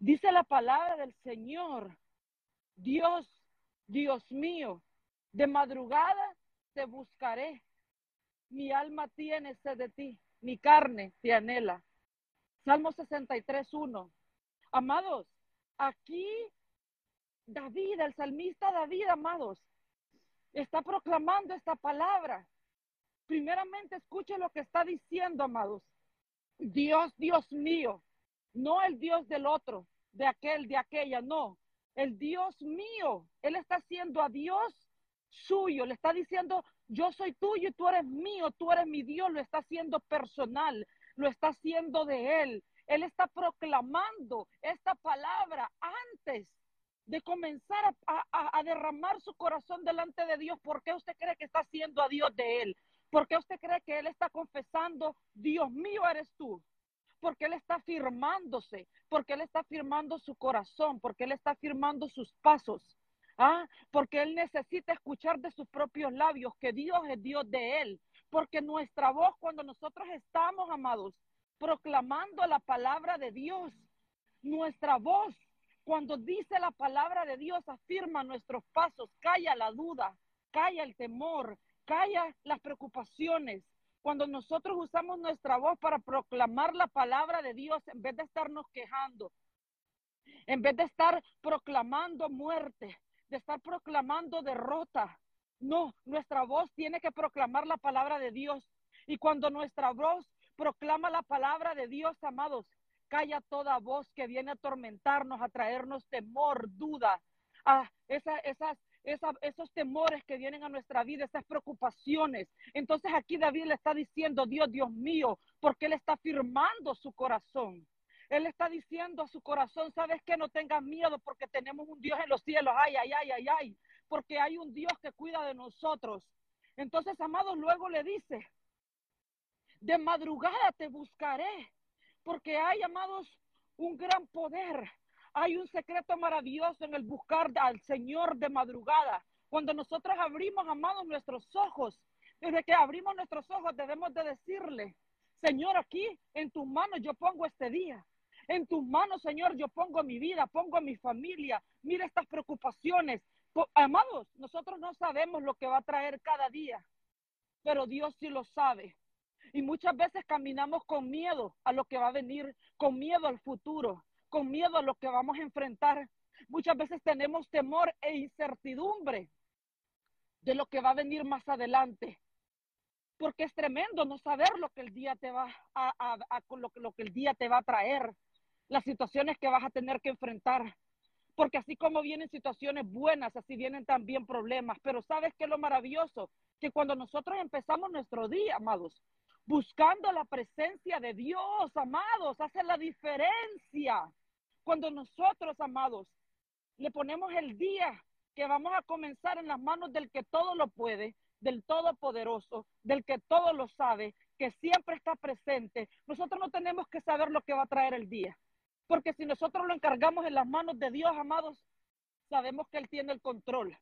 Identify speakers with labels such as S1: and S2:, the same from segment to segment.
S1: Dice la palabra del Señor, Dios, Dios mío, de madrugada te buscaré. Mi alma tiene sed de ti, mi carne te anhela. Salmo 63, 1. Amados, aquí David, el salmista David, amados, está proclamando esta palabra. Primeramente, escuche lo que está diciendo, amados. Dios, Dios mío, no el Dios del otro, de aquel, de aquella, no. El Dios mío, Él está haciendo a Dios suyo, le está diciendo, yo soy tuyo y tú eres mío, tú eres mi Dios, lo está haciendo personal, lo está haciendo de Él. Él está proclamando esta palabra antes de comenzar a, derramar su corazón delante de Dios. ¿Por qué usted cree que está haciendo a Dios de Él? ¿Por qué usted cree que Él está confesando, Dios mío eres tú? Porque Él está firmándose, porque Él está firmando su corazón, porque Él está firmando sus pasos. ¿Ah? Porque Él necesita escuchar de sus propios labios que Dios es Dios de Él. Porque nuestra voz, cuando nosotros estamos, amados, proclamando la palabra de Dios. Nuestra voz, cuando dice la palabra de Dios, afirma nuestros pasos, calla la duda, calla el temor, calla las preocupaciones. Cuando nosotros usamos nuestra voz para proclamar la palabra de Dios, en vez de estarnos quejando, en vez de estar proclamando muerte, de estar proclamando derrota, no, nuestra voz tiene que proclamar la palabra de Dios. Y cuando nuestra voz Proclama la palabra de Dios, amados. Calla toda voz que viene a atormentarnos, a traernos temor, duda, a esas, esos temores que vienen a nuestra vida, esas preocupaciones. Entonces aquí David le está diciendo, Dios, Dios mío, porque él está firmando su corazón. Él está diciendo a su corazón, sabes que no tengas miedo porque tenemos un Dios en los cielos, ay, ay, ay, ay, ay, porque hay un Dios que cuida de nosotros. Entonces, amados, luego le dice, de madrugada te buscaré, porque hay, amados, un gran poder. Hay un secreto maravilloso en el buscar al Señor de madrugada. Cuando nosotros abrimos, amados, nuestros ojos, desde que abrimos nuestros ojos debemos de decirle, Señor, aquí en tus manos yo pongo este día. En tus manos, Señor, yo pongo mi vida, pongo mi familia. Mira estas preocupaciones. Amados, nosotros no sabemos lo que va a traer cada día, pero Dios sí lo sabe. Y muchas veces caminamos con miedo a lo que va a venir, con miedo al futuro, con miedo a lo que vamos a enfrentar. Muchas veces tenemos temor e incertidumbre de lo que va a venir más adelante. Porque es tremendo no saber lo que el día te va a, a, lo, lo que el día te va a traer, las situaciones que vas a tener que enfrentar. Porque así como vienen situaciones buenas, así vienen también problemas. Pero ¿sabes qué es lo maravilloso? Que cuando nosotros empezamos nuestro día, amados, buscando la presencia de Dios, amados, hace la diferencia. Cuando nosotros, amados, le ponemos el día que vamos a comenzar en las manos del que todo lo puede, del Todopoderoso, del que todo lo sabe, que siempre está presente. Nosotros no tenemos que saber lo que va a traer el día, porque si nosotros lo encargamos en las manos de Dios, amados, sabemos que Él tiene el control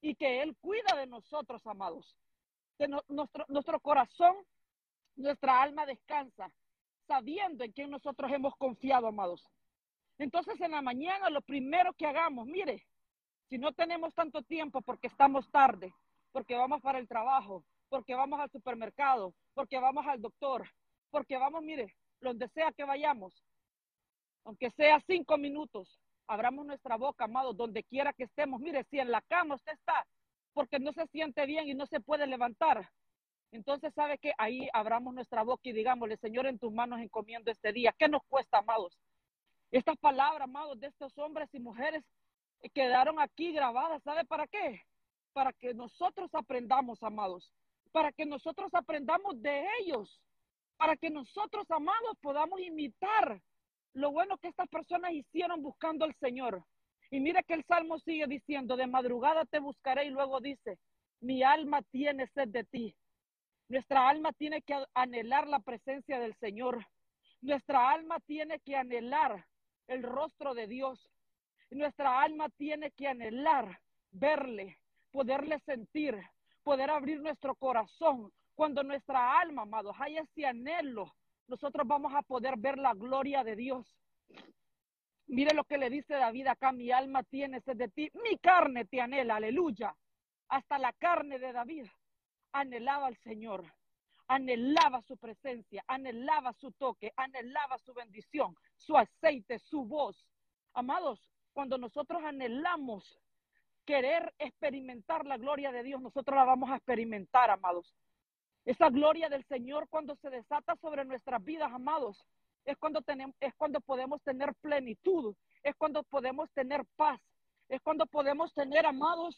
S1: y que Él cuida de nosotros, amados. De nuestro, nuestro corazón nuestra alma descansa sabiendo en quién nosotros hemos confiado, amados. Entonces en la mañana lo primero que hagamos, mire, si no tenemos tanto tiempo porque estamos tarde, porque vamos para el trabajo, porque vamos al supermercado, porque vamos al doctor, porque vamos, mire, donde sea que vayamos, aunque sea cinco minutos, abramos nuestra boca, amados, donde quiera que estemos. Mire, si en la cama usted está porque no se siente bien y no se puede levantar, entonces, ¿sabe que Ahí abramos nuestra boca y digámosle, Señor, en tus manos encomiendo este día. ¿Qué nos cuesta, amados? Estas palabras, amados, de estos hombres y mujeres quedaron aquí grabadas. ¿Sabe para qué? Para que nosotros aprendamos, amados. Para que nosotros aprendamos de ellos. Para que nosotros, amados, podamos imitar lo bueno que estas personas hicieron buscando al Señor. Y mire que el Salmo sigue diciendo, de madrugada te buscaré y luego dice, mi alma tiene sed de ti. Nuestra alma tiene que anhelar la presencia del Señor. Nuestra alma tiene que anhelar el rostro de Dios. Nuestra alma tiene que anhelar verle, poderle sentir, poder abrir nuestro corazón. Cuando nuestra alma, amados, hay ese anhelo, nosotros vamos a poder ver la gloria de Dios. Mire lo que le dice David acá, mi alma tiene sed de ti, mi carne te anhela, aleluya. Hasta la carne de David anhelaba al Señor, anhelaba su presencia, anhelaba su toque, anhelaba su bendición, su aceite, su voz. Amados, cuando nosotros anhelamos querer experimentar la gloria de Dios, nosotros la vamos a experimentar, amados. Esa gloria del Señor cuando se desata sobre nuestras vidas, amados, es cuando tenemos, es cuando podemos tener plenitud, es cuando podemos tener paz, es cuando podemos tener, amados,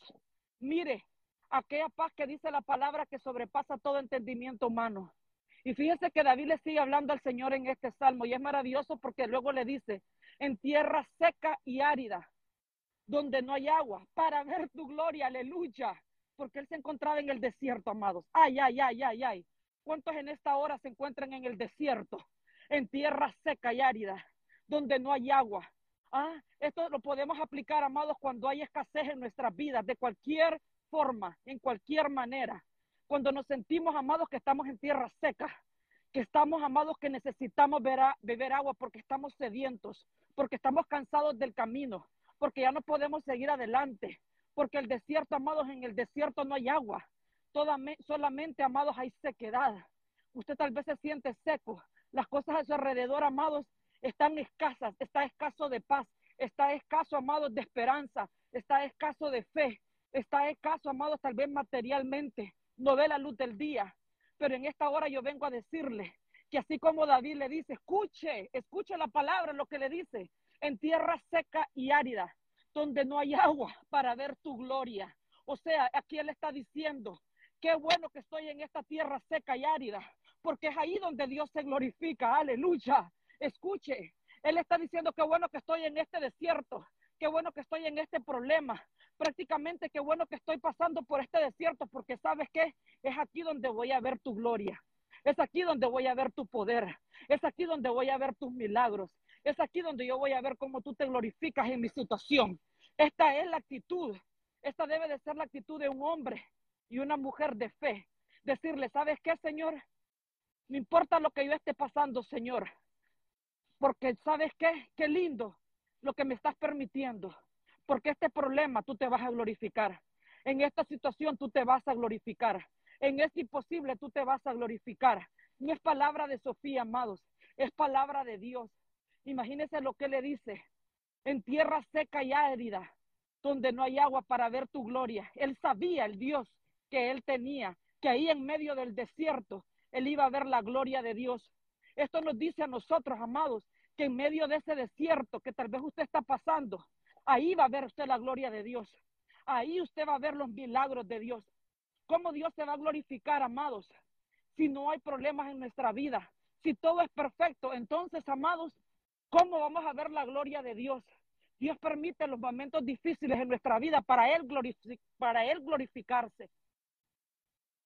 S1: mire, aquella paz que dice la palabra que sobrepasa todo entendimiento humano. Y fíjese que David le sigue hablando al Señor en este salmo y es maravilloso porque luego le dice, en tierra seca y árida, donde no hay agua, para ver tu gloria, aleluya porque él se encontraba en el desierto, amados. Ay, ay, ay, ay, ay. ¿Cuántos en esta hora se encuentran en el desierto, en tierra seca y árida, donde no hay agua? Ah, esto lo podemos aplicar, amados, cuando hay escasez en nuestras vidas, de cualquier forma, en cualquier manera. Cuando nos sentimos, amados, que estamos en tierra seca, que estamos, amados, que necesitamos beber agua porque estamos sedientos, porque estamos cansados del camino, porque ya no podemos seguir adelante, porque el desierto, amados, en el desierto no hay agua. solamente, amados, hay sequedad. Usted tal vez se siente seco. Las cosas a su alrededor, amados, están escasas. Está escaso de paz. Está escaso, amados, de esperanza. Está escaso de fe. Está escaso, amados, tal vez materialmente. No ve la luz del día. Pero en esta hora yo vengo a decirle que así como David le dice, escuche, escuche la palabra, lo que le dice, en tierra seca y árida donde no hay agua para ver tu gloria. O sea, aquí él está diciendo, qué bueno que estoy en esta tierra seca y árida, porque es ahí donde Dios se glorifica. Aleluya. Escuche, él está diciendo qué bueno que estoy en este desierto, qué bueno que estoy en este problema. Prácticamente qué bueno que estoy pasando por este desierto, porque sabes qué, es aquí donde voy a ver tu gloria. Es aquí donde voy a ver tu poder. Es aquí donde voy a ver tus milagros. Es aquí donde yo voy a ver cómo tú te glorificas en mi situación. Esta es la actitud. Esta debe de ser la actitud de un hombre y una mujer de fe. Decirle, ¿sabes qué, Señor? No importa lo que yo esté pasando, Señor. Porque ¿sabes qué? Qué lindo lo que me estás permitiendo. Porque este problema tú te vas a glorificar. En esta situación tú te vas a glorificar. En este imposible tú te vas a glorificar. No es palabra de Sofía, amados. Es palabra de Dios. Imagínese lo que le dice. En tierra seca y árida, donde no hay agua para ver tu gloria. Él sabía, el Dios que él tenía, que ahí en medio del desierto, él iba a ver la gloria de Dios. Esto nos dice a nosotros, amados, que en medio de ese desierto que tal vez usted está pasando, ahí va a ver usted la gloria de Dios. Ahí usted va a ver los milagros de Dios. ¿Cómo Dios se va a glorificar, amados? Si no hay problemas en nuestra vida, si todo es perfecto, entonces, amados, ¿Cómo vamos a ver la gloria de Dios? Dios permite los momentos difíciles en nuestra vida para Él, para él glorificarse.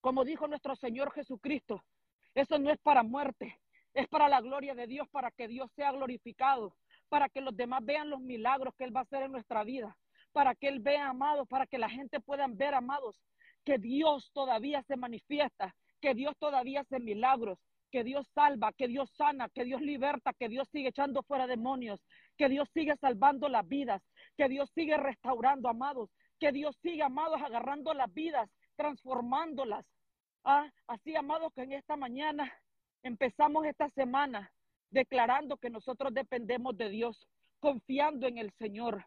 S1: Como dijo nuestro Señor Jesucristo, eso no es para muerte, es para la gloria de Dios, para que Dios sea glorificado, para que los demás vean los milagros que Él va a hacer en nuestra vida, para que Él vea, amados, para que la gente pueda ver, amados, que Dios todavía se manifiesta, que Dios todavía hace milagros, que Dios salva, que Dios sana, que Dios liberta, que Dios sigue echando fuera demonios, que Dios sigue salvando las vidas, que Dios sigue restaurando, amados, que Dios sigue, amados, agarrando las vidas, transformándolas. Ah, así, amados, que en esta mañana empezamos esta semana declarando que nosotros dependemos de Dios, confiando en el Señor.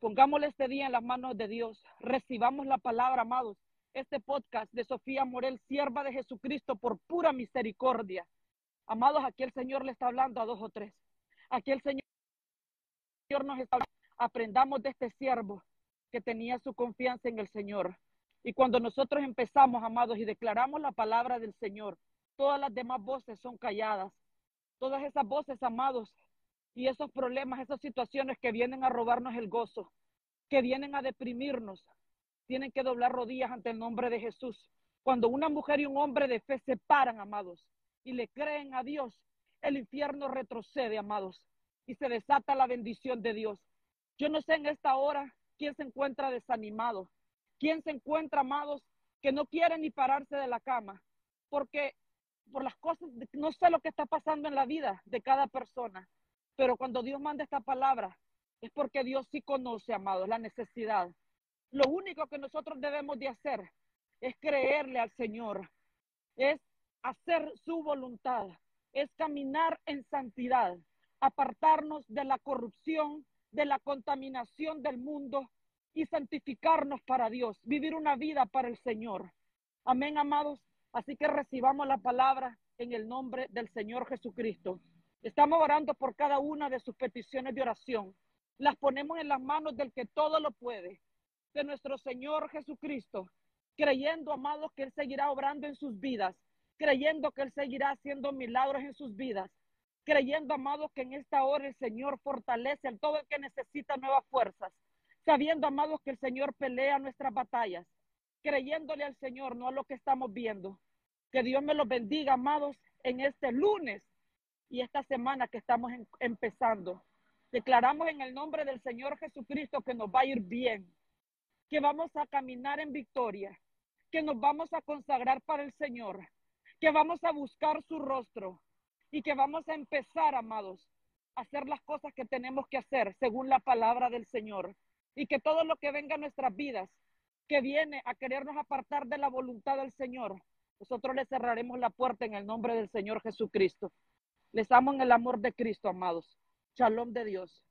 S1: Pongámosle este día en las manos de Dios, recibamos la palabra, amados, este podcast de Sofía Morel, sierva de Jesucristo por pura misericordia. Amados, aquí el Señor le está hablando a dos o tres. Aquí el Señor nos está hablando. Aprendamos de este siervo que tenía su confianza en el Señor. Y cuando nosotros empezamos, amados, y declaramos la palabra del Señor, todas las demás voces son calladas. Todas esas voces, amados, y esos problemas, esas situaciones que vienen a robarnos el gozo, que vienen a deprimirnos, tienen que doblar rodillas ante el nombre de Jesús. Cuando una mujer y un hombre de fe se paran, amados, y le creen a Dios, el infierno retrocede, amados, y se desata la bendición de Dios. Yo no sé en esta hora quién se encuentra desanimado, quién se encuentra, amados, que no quiere ni pararse de la cama, porque por las cosas, no sé lo que está pasando en la vida de cada persona, Pero cuando Dios manda esta palabra, es porque Dios sí conoce, amados, la necesidad. Lo único que nosotros debemos de hacer es creerle al Señor, es hacer su voluntad, es caminar en santidad, apartarnos de la corrupción, de la contaminación del mundo y santificarnos para Dios, vivir una vida para el Señor. Amén, amados. Así que recibamos la palabra en el nombre del Señor Jesucristo. Estamos orando por cada una de sus peticiones de oración. Las ponemos en las manos del que todo lo puede, de nuestro Señor Jesucristo, creyendo, amados, que Él seguirá obrando en sus vidas, creyendo que Él seguirá haciendo milagros en sus vidas, creyendo, amados, que en esta hora el Señor fortalece a todo el que necesita nuevas fuerzas, sabiendo, amados, que el Señor pelea nuestras batallas, creyéndole al Señor, no a lo que estamos viendo. Que Dios me los bendiga, amados, en este lunes y esta semana que estamos empezando. Declaramos en el nombre del Señor Jesucristo que nos va a ir bien, que vamos a caminar en victoria, que nos vamos a consagrar para el Señor, que vamos a buscar su rostro y que vamos a empezar, amados, a hacer las cosas que tenemos que hacer según la palabra del Señor. Y que todo lo que venga a nuestras vidas, que viene a querernos apartar de la voluntad del Señor, nosotros le cerraremos la puerta en el nombre del Señor Jesucristo. Les amo en el amor de Cristo, amados. Shalom de Dios.